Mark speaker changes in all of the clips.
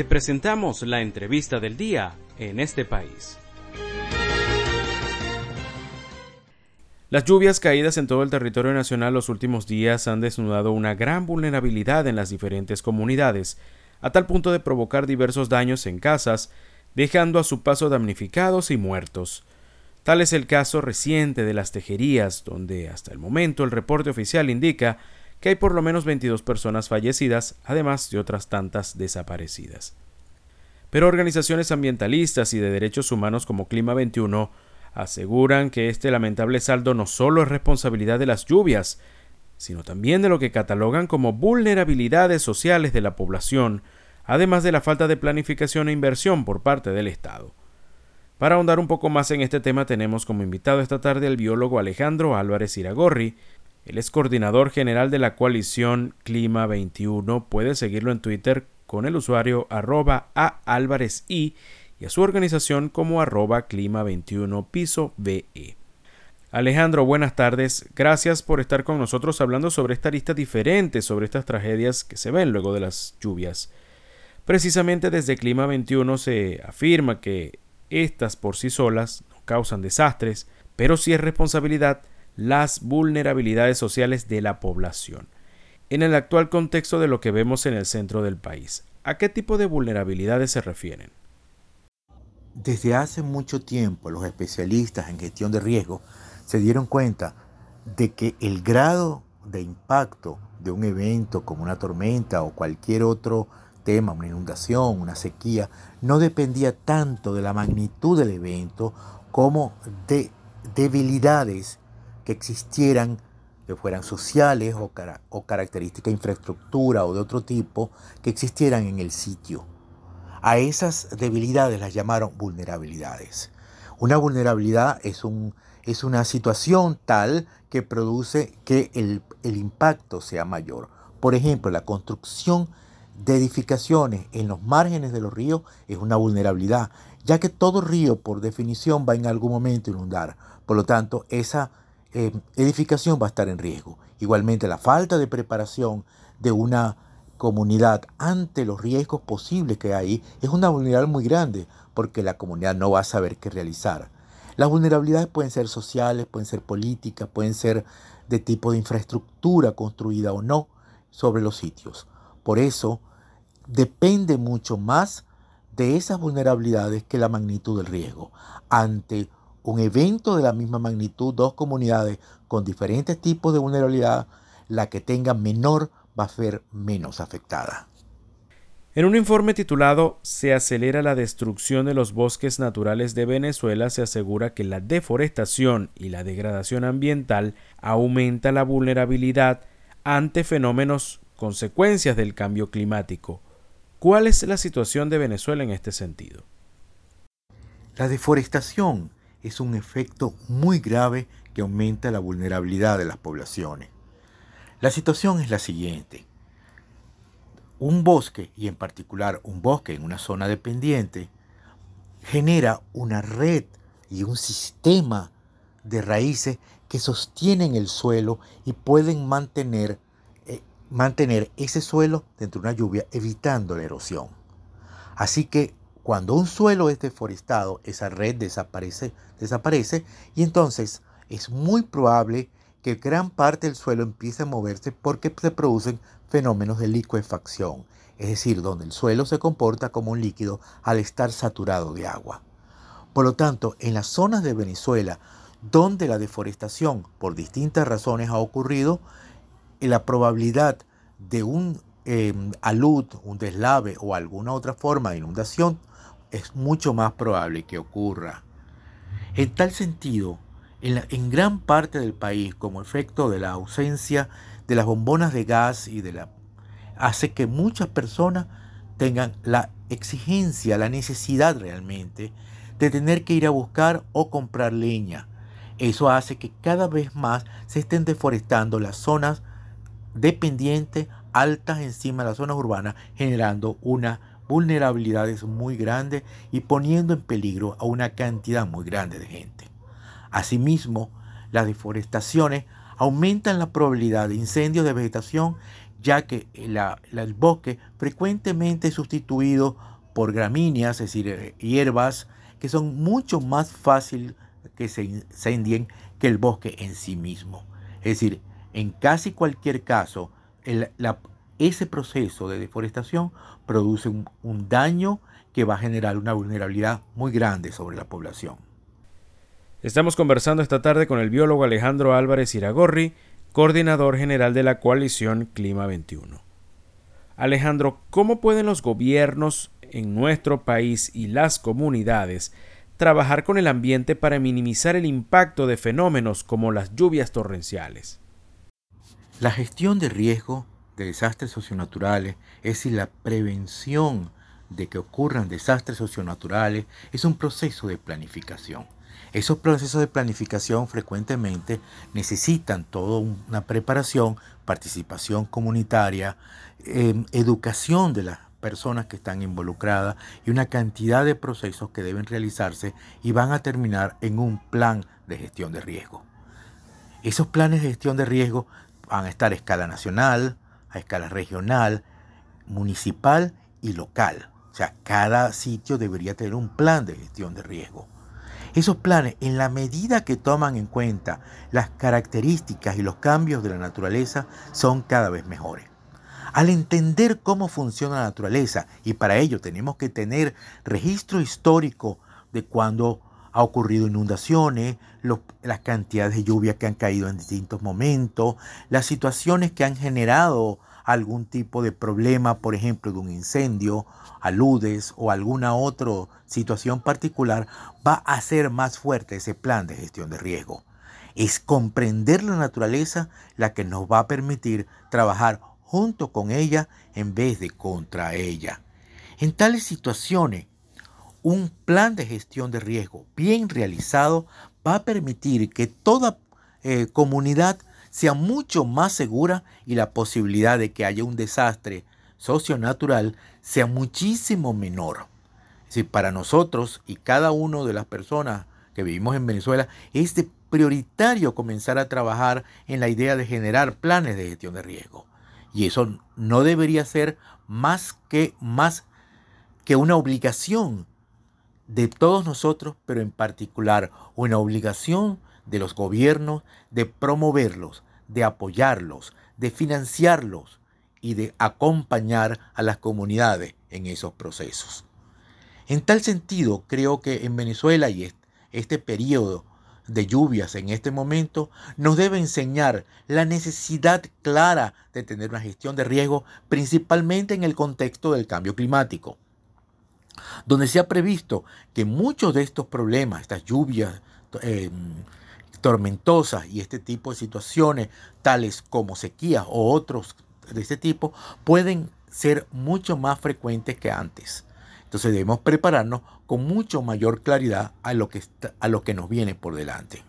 Speaker 1: Te presentamos la entrevista del día en este país. Las lluvias caídas en todo el territorio nacional los últimos días han desnudado una gran vulnerabilidad en las diferentes comunidades, a tal punto de provocar diversos daños en casas, dejando a su paso damnificados y muertos. Tal es el caso reciente de las tejerías, donde hasta el momento el reporte oficial indica que hay por lo menos 22 personas fallecidas, además de otras tantas desaparecidas. Pero organizaciones ambientalistas y de derechos humanos como Clima 21 aseguran que este lamentable saldo no solo es responsabilidad de las lluvias, sino también de lo que catalogan como vulnerabilidades sociales de la población, además de la falta de planificación e inversión por parte del Estado. Para ahondar un poco más en este tema tenemos como invitado esta tarde al biólogo Alejandro Álvarez Iragorri. Él es coordinador general de la coalición Clima 21. Puede seguirlo en Twitter con el usuario arroba a Álvarez y a su organización como arroba Clima 21 piso BE. Alejandro, buenas tardes. Gracias por estar con nosotros hablando sobre esta lista diferente, sobre estas tragedias que se ven luego de las lluvias. Precisamente desde Clima 21 se afirma que estas por sí solas no causan desastres, pero sí es responsabilidad las vulnerabilidades sociales de la población. En el actual contexto de lo que vemos en el centro del país, ¿a qué tipo de vulnerabilidades se refieren?
Speaker 2: Desde hace mucho tiempo los especialistas en gestión de riesgo se dieron cuenta de que el grado de impacto de un evento como una tormenta o cualquier otro tema, una inundación, una sequía, no dependía tanto de la magnitud del evento como de debilidades existieran, que fueran sociales o, o características de infraestructura o de otro tipo, que existieran en el sitio. A esas debilidades las llamaron vulnerabilidades. Una vulnerabilidad es, un, es una situación tal que produce que el, el impacto sea mayor. Por ejemplo, la construcción de edificaciones en los márgenes de los ríos es una vulnerabilidad, ya que todo río por definición va en algún momento a inundar. Por lo tanto, esa eh, edificación va a estar en riesgo. Igualmente, la falta de preparación de una comunidad ante los riesgos posibles que hay es una vulnerabilidad muy grande porque la comunidad no va a saber qué realizar. Las vulnerabilidades pueden ser sociales, pueden ser políticas, pueden ser de tipo de infraestructura construida o no sobre los sitios. Por eso, depende mucho más de esas vulnerabilidades que la magnitud del riesgo. Ante un evento de la misma magnitud, dos comunidades con diferentes tipos de vulnerabilidad, la que tenga menor va a ser menos afectada.
Speaker 1: En un informe titulado Se acelera la destrucción de los bosques naturales de Venezuela se asegura que la deforestación y la degradación ambiental aumenta la vulnerabilidad ante fenómenos consecuencias del cambio climático, ¿Cuál es la situación de Venezuela en este sentido?
Speaker 2: La deforestación es un efecto muy grave que aumenta la vulnerabilidad de las poblaciones. La situación es la siguiente. Un bosque, y en particular un bosque en una zona dependiente, genera una red y un sistema de raíces que sostienen el suelo y pueden mantener mantener ese suelo dentro de una lluvia evitando la erosión. Así que cuando un suelo es deforestado, esa red desaparece, desaparece y entonces es muy probable que gran parte del suelo empiece a moverse porque se producen fenómenos de liquefacción, es decir, donde el suelo se comporta como un líquido al estar saturado de agua. Por lo tanto, en las zonas de Venezuela donde la deforestación por distintas razones ha ocurrido, la probabilidad de un em, alud, un deslave o alguna otra forma de inundación es mucho más probable que ocurra. En tal sentido, en, gran parte del país, como efecto de la ausencia de las bombonas de gas y de la hace que muchas personas tengan la exigencia, la necesidad realmente de tener que ir a buscar o comprar leña. Eso hace que cada vez más se estén deforestando las zonas dependientes altas encima de las zonas urbanas, generando una vulnerabilidades muy grande y poniendo en peligro a una cantidad muy grande de gente. Asimismo, las deforestaciones aumentan la probabilidad de incendios de vegetación ya que el bosque frecuentemente es sustituido por gramíneas, es decir, eh, hierbas, que son mucho más fácil que se incendien que el bosque en sí mismo. Es decir, en casi cualquier caso, ese proceso de deforestación produce un daño que va a generar una vulnerabilidad muy grande sobre la población.
Speaker 1: Estamos conversando esta tarde con el biólogo Alejandro Álvarez Iragorri, coordinador general de la coalición Clima 21. Alejandro, ¿cómo pueden los gobiernos en nuestro país y las comunidades trabajar con el ambiente para minimizar el impacto de fenómenos como las lluvias torrenciales?
Speaker 2: La gestión de riesgo de desastres socionaturales, es decir, la prevención de que ocurran desastres socionaturales, es un proceso de planificación. Esos procesos de planificación frecuentemente necesitan toda una preparación, participación comunitaria, em, educación de las personas que están involucradas y una cantidad de procesos que deben realizarse y van a terminar en un plan de gestión de riesgo. Esos planes de gestión de riesgo van a estar a escala nacional, a escala regional, municipal y local. O sea, cada sitio debería tener un plan de gestión de riesgo. Esos planes, en la medida que toman en cuenta las características y los cambios de la naturaleza, son cada vez mejores. Al entender cómo funciona la naturaleza, y para ello tenemos que tener registro histórico de cuando ha ocurrido inundaciones, las cantidades de lluvia que han caído en distintos momentos, las situaciones que han generado algún tipo de problema, por ejemplo, de un incendio, aludes o alguna otra situación particular, va a hacer más fuerte ese plan de gestión de riesgo. Es comprender la naturaleza la que nos va a permitir trabajar junto con ella en vez de contra ella. En tales situaciones, un plan de gestión de riesgo bien realizado va a permitir que toda eh, comunidad sea mucho más segura y la posibilidad de que haya un desastre socionatural sea muchísimo menor. Si para nosotros y cada uno de las personas que vivimos en Venezuela es de prioritario comenzar a trabajar en la idea de generar planes de gestión de riesgo. Y eso no debería ser más que más que una obligación de todos nosotros, pero en particular una obligación de los gobiernos de promoverlos, de apoyarlos, de financiarlos y de acompañar a las comunidades en esos procesos. En tal sentido, creo que en Venezuela y este periodo de lluvias en este momento nos debe enseñar la necesidad clara de tener una gestión de riesgo, principalmente en el contexto del cambio climático, donde se ha previsto que muchos de estos problemas, estas lluvias eh, tormentosas y este tipo de situaciones, tales como sequías o otros de este tipo, pueden ser mucho más frecuentes que antes. Entonces debemos prepararnos con mucho mayor claridad a lo que, a lo que nos viene por delante.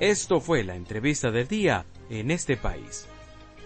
Speaker 1: Esto fue la entrevista del día en este país.